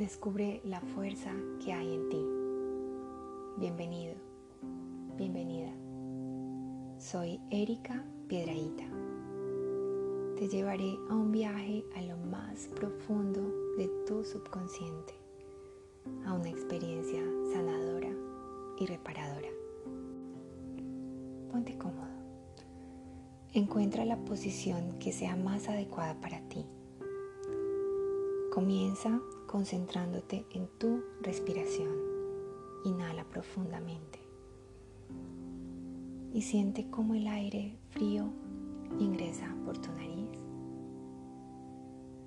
Descubre la fuerza que hay en ti. Bienvenido, bienvenida. Soy Erika Piedraíta. Te llevaré a un viaje a lo más profundo de tu subconsciente, a una experiencia sanadora y reparadora. Ponte cómodo. Encuentra la posición que sea más adecuada para ti. Comienza concentrándote en tu respiración. Inhala profundamente y siente cómo el aire frío ingresa por tu nariz.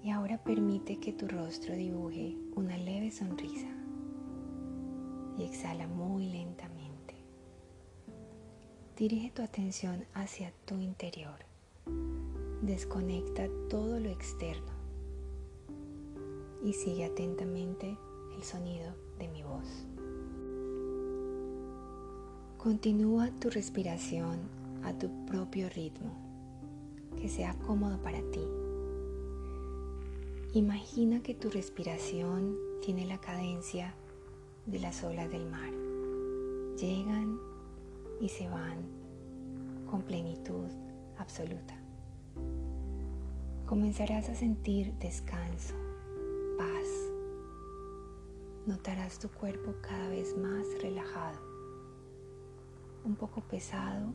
Y ahora permite que tu rostro dibuje una leve sonrisa y exhala muy lentamente. Dirige tu atención hacia tu interior. Desconecta todo lo externo y sigue atentamente el sonido de mi voz. Continúa tu respiración a tu propio ritmo, que sea cómodo para ti. Imagina que tu respiración tiene la cadencia de las olas del mar. Llegan y se van con plenitud absoluta. Comenzarás a sentir descanso, Notarás tu cuerpo cada vez más relajado, un poco pesado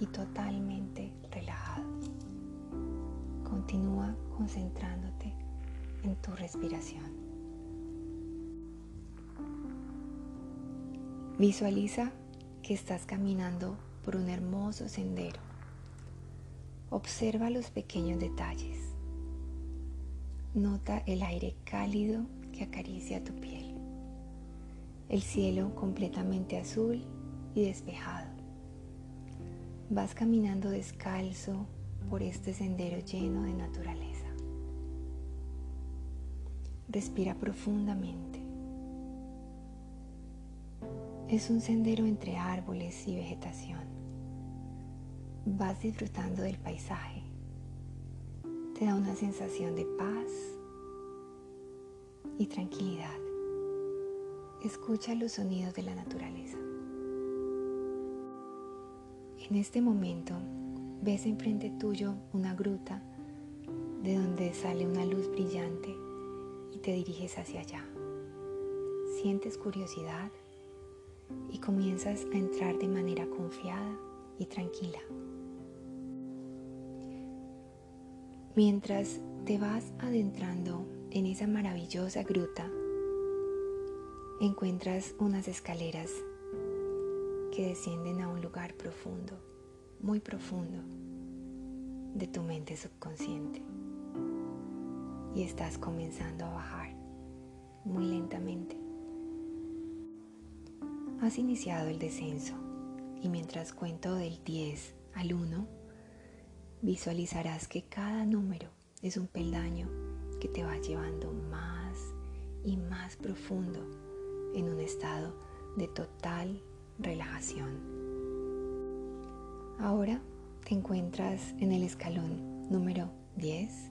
y totalmente relajado. Continúa concentrándote en tu respiración. Visualiza que estás caminando por un hermoso sendero. Observa los pequeños detalles Nota el aire cálido que acaricia tu piel. El cielo completamente azul y despejado. Vas caminando descalzo por este sendero lleno de naturaleza. Respira profundamente. Es un sendero entre árboles y vegetación. Vas disfrutando del paisaje te da una sensación de paz y tranquilidad. Escucha los sonidos de la naturaleza. En este momento ves enfrente tuyo una gruta de donde sale una luz brillante y te diriges hacia allá. Sientes curiosidad y comienzas a entrar de manera confiada y tranquila. Mientras te vas adentrando en esa maravillosa gruta, encuentras unas escaleras que descienden a un lugar profundo, muy profundo, de tu mente subconsciente. Y estás comenzando a bajar muy lentamente. Has iniciado el descenso y mientras cuento del 10 al 1, visualizarás que cada número es un peldaño que te va llevando más y más profundo en un estado de total relajación. Ahora te encuentras en el escalón número 10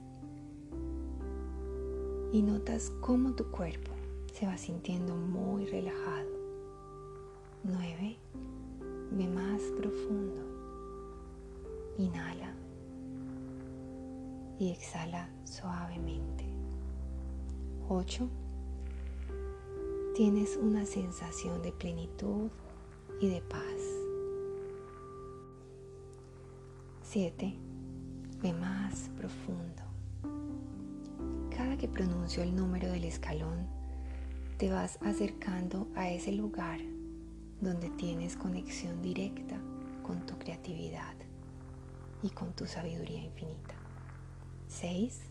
y notas cómo tu cuerpo se va sintiendo muy relajado. 9. Ve más profundo. Inhala y exhala suavemente. 8. Tienes una sensación de plenitud y de paz. 7. Ve más profundo. Cada que pronuncio el número del escalón, te vas acercando a ese lugar donde tienes conexión directa con tu creatividad y con tu sabiduría infinita. 6.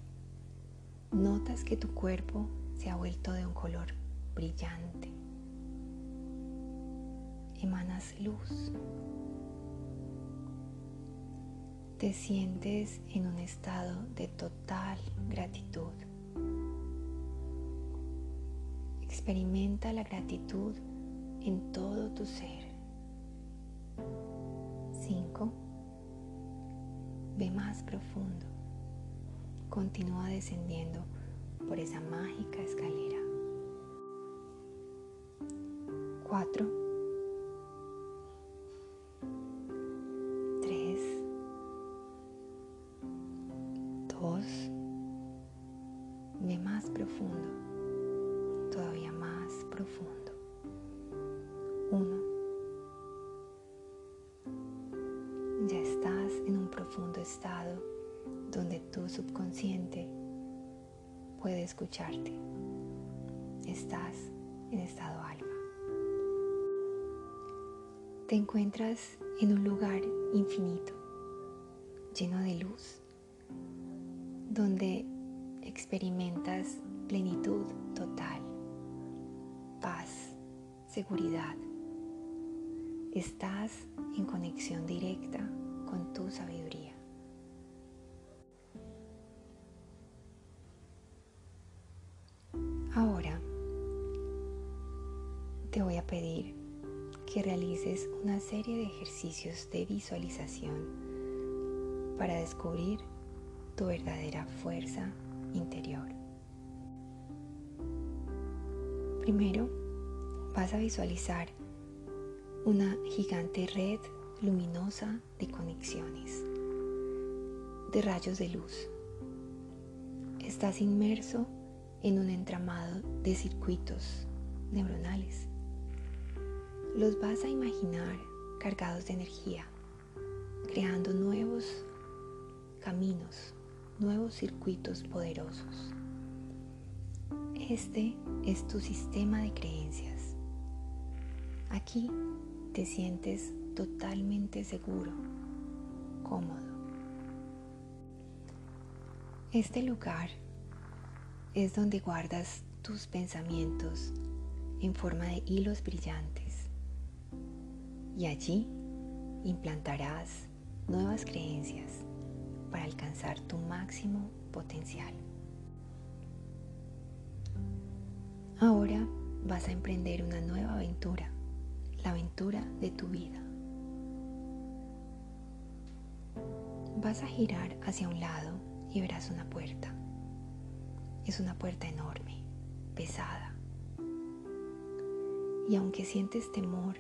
Notas que tu cuerpo se ha vuelto de un color brillante. Emanas luz. Te sientes en un estado de total gratitud. Experimenta la gratitud en todo tu ser. 5. Ve más profundo continúa descendiendo por esa mágica escalera. 4. Te encuentras en un lugar infinito, lleno de luz, donde experimentas plenitud total, paz, seguridad. Estás en conexión directa con tu sabiduría. Ahora te voy a pedir que realices una serie de ejercicios de visualización para descubrir tu verdadera fuerza interior. Primero, vas a visualizar una gigante red luminosa de conexiones, de rayos de luz. Estás inmerso en un entramado de circuitos neuronales. Los vas a imaginar cargados de energía, creando nuevos caminos, nuevos circuitos poderosos. Este es tu sistema de creencias. Aquí te sientes totalmente seguro, cómodo. Este lugar es donde guardas tus pensamientos en forma de hilos brillantes y allí implantarás nuevas creencias para alcanzar tu máximo potencial. Ahora vas a emprender una nueva aventura, la aventura de tu vida. Vas a girar hacia un lado y verás una puerta. Es una puerta enorme, pesada. Y aunque sientes temor,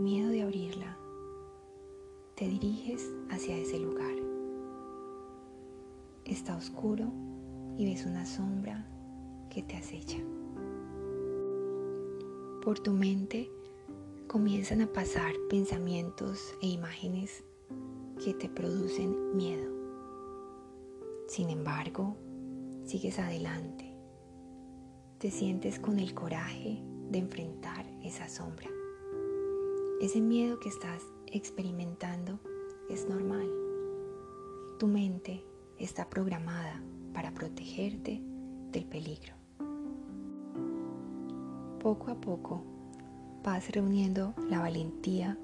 miedo de abrirla, te diriges hacia ese lugar. Está oscuro y ves una sombra que te acecha. Por tu mente comienzan a pasar pensamientos e imágenes que te producen miedo. Sin embargo, sigues adelante. Te sientes con el coraje de enfrentar esa sombra. Ese miedo que estás experimentando es normal. Tu mente está programada para protegerte del peligro. Poco a poco vas reuniendo la valentía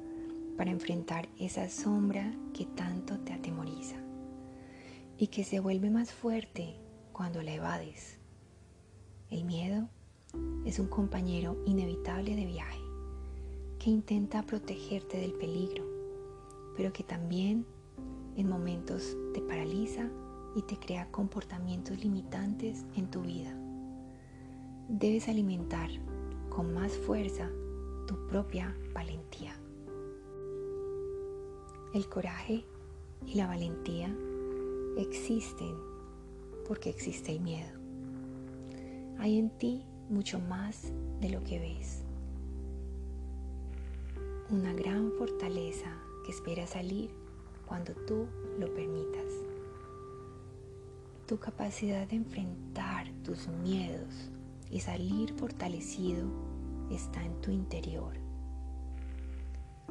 para enfrentar esa sombra que tanto te atemoriza y que se vuelve más fuerte cuando la evades. El miedo es un compañero inevitable de viaje intenta protegerte del peligro, pero que también en momentos te paraliza y te crea comportamientos limitantes en tu vida. Debes alimentar con más fuerza tu propia valentía. El coraje y la valentía existen porque existe el miedo. Hay en ti mucho más de lo que ves. Una gran fortaleza que espera salir cuando tú lo permitas. Tu capacidad de enfrentar tus miedos y salir fortalecido está en tu interior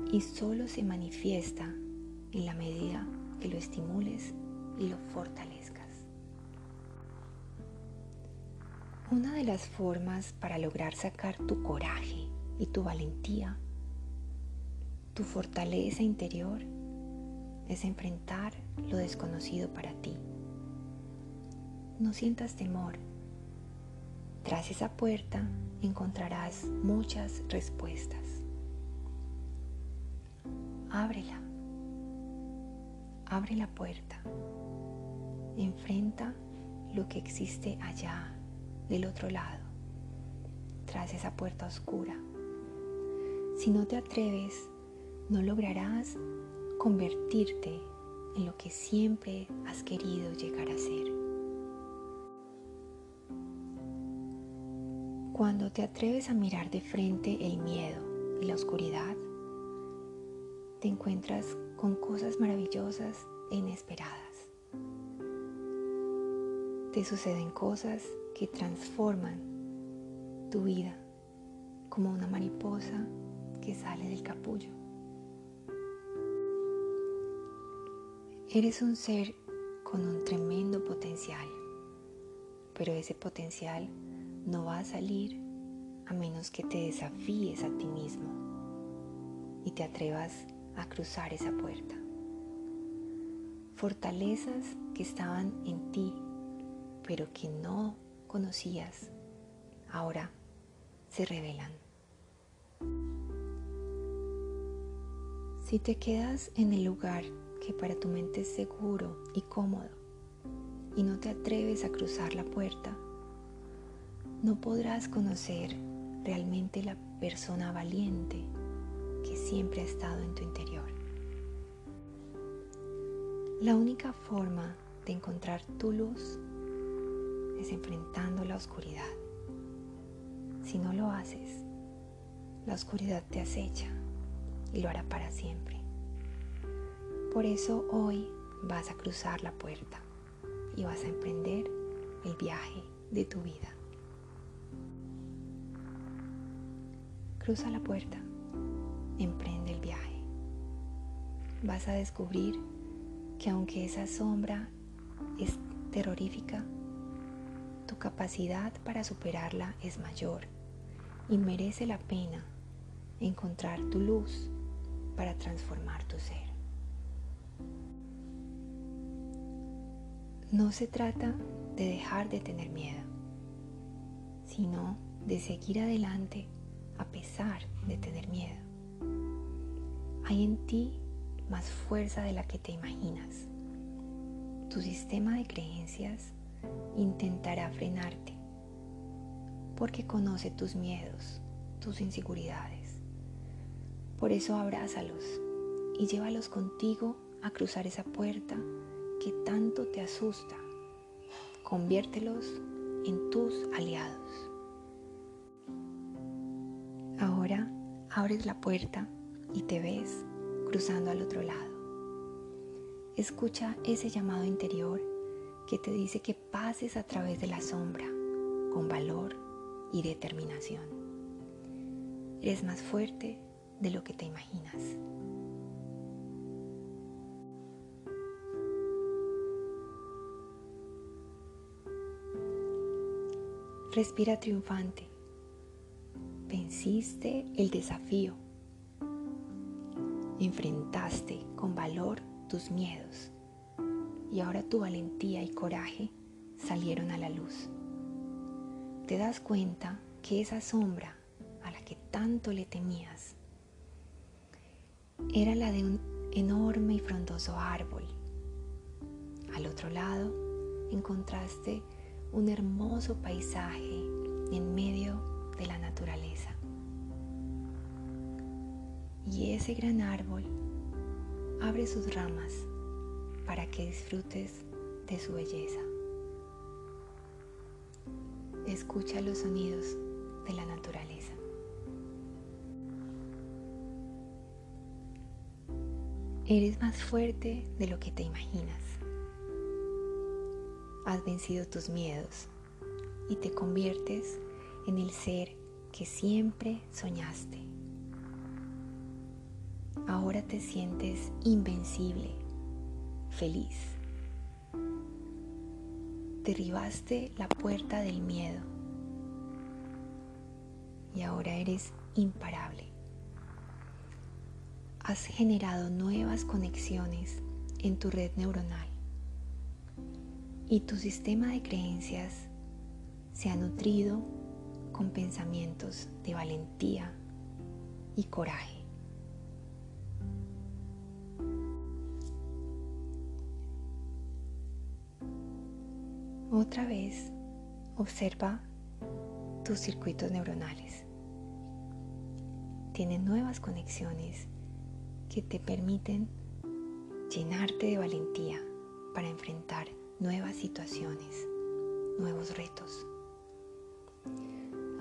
y solo se manifiesta en la medida que lo estimules y lo fortalezcas. Una de las formas para lograr sacar tu coraje y tu valentía, tu fortaleza interior, es enfrentar lo desconocido para ti. No sientas temor. Tras esa puerta encontrarás muchas respuestas. Ábrela. Abre la puerta. Enfrenta lo que existe allá, del otro lado. tras esa puerta oscura. Si no te atreves, no lograrás convertirte en lo que siempre has querido llegar a ser. Cuando te atreves a mirar de frente el miedo y la oscuridad, te encuentras con cosas maravillosas e inesperadas. Te suceden cosas que transforman tu vida como una mariposa que sale del capullo. Eres un ser con un tremendo potencial, pero ese potencial no va a salir a menos que te desafíes a ti mismo y te atrevas a cruzar esa puerta. Fortalezas que estaban en ti, pero que no conocías, ahora se revelan. Si te quedas en el lugar que para tu mente es seguro y cómodo y no te atreves a cruzar la puerta, no podrás conocer realmente la persona valiente que siempre ha estado en tu interior. La única forma de encontrar tu luz es enfrentando la oscuridad. Si no lo haces, la oscuridad te acecha y lo hará para siempre. Por eso hoy vas a cruzar la puerta y vas a emprender el viaje de tu vida. Cruza la puerta, emprende el viaje. Vas a descubrir que aunque esa sombra es terrorífica, tu capacidad para superarla es mayor y merece la pena encontrar tu luz para transformar tu ser. No se trata de dejar de tener miedo, sino de seguir adelante a pesar de tener miedo. Hay en ti más fuerza de la que te imaginas. Tu sistema de creencias intentará frenarte porque conoce tus miedos, tus inseguridades. Por eso abrázalos y llévalos contigo a cruzar esa puerta que tanto te asusta. Conviértelos en tus aliados. Ahora abres la puerta y te ves cruzando al otro lado. Escucha ese llamado interior que te dice que pases a través de la sombra con valor y determinación. Eres más fuerte de lo que te imaginas. Respira triunfante venciste el desafío. Enfrentaste con valor tus miedos y ahora tu valentía y coraje salieron a la luz. Te das cuenta que esa sombra a la que tanto le temías era la de un enorme y frondoso árbol. Al otro lado encontraste un hermoso paisaje en medio de la naturaleza. Y ese gran árbol abre sus ramas para que disfrutes de su belleza. Escucha los sonidos de la naturaleza. Eres más fuerte de lo que te imaginas. Has vencido tus miedos y te conviertes en el ser que siempre soñaste. Ahora te sientes invencible, feliz. Derribaste la puerta del miedo y ahora eres imparable. Has generado nuevas conexiones en tu red neuronal y tu sistema de creencias se ha nutrido con pensamientos de valentía y coraje. Otra vez observa tus circuitos neuronales. Tiene nuevas conexiones que te permiten llenarte de valentía para enfrentar nuevas situaciones, nuevos retos.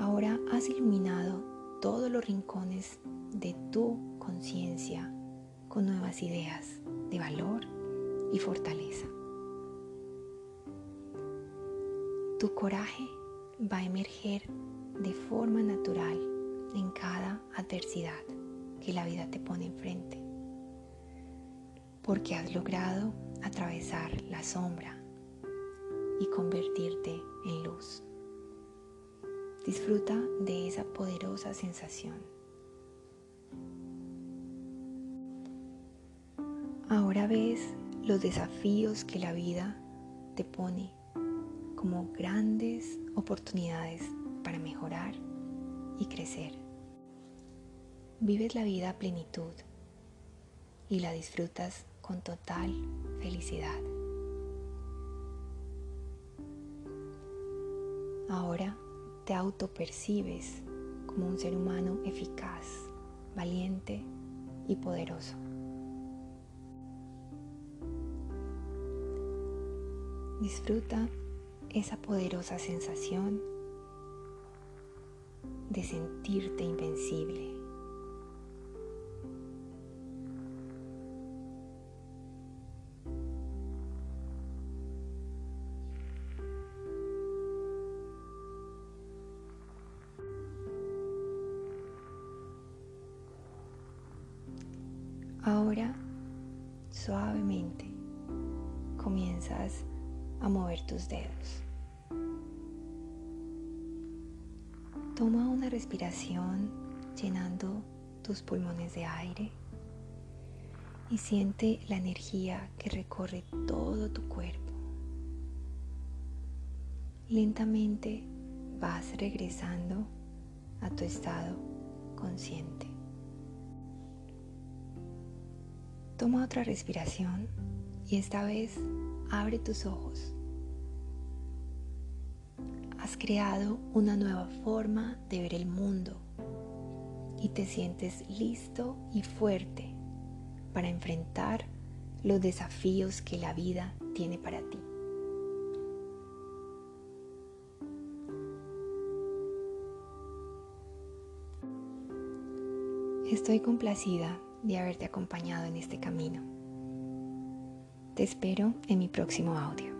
Ahora has iluminado todos los rincones de tu conciencia con nuevas ideas de valor y fortaleza. Tu coraje va a emerger de forma natural en cada adversidad que la vida te pone enfrente, porque has logrado atravesar la sombra y convertirte en luz. Disfruta de esa poderosa sensación. Ahora ves los desafíos que la vida te pone como grandes oportunidades para mejorar y crecer. Vives la vida a plenitud y la disfrutas con total felicidad. Ahora te autopercibes como un ser humano eficaz, valiente y poderoso. Disfruta esa poderosa sensación de sentirte invencible. Tus pulmones de aire y siente la energía que recorre todo tu cuerpo. Lentamente vas regresando a tu estado consciente. Toma otra respiración y esta vez abre tus ojos has creado una nueva forma de ver el mundo y te sientes listo y fuerte para enfrentar los desafíos que la vida tiene para ti. Estoy complacida de haberte acompañado en este camino. Te espero en mi próximo audio.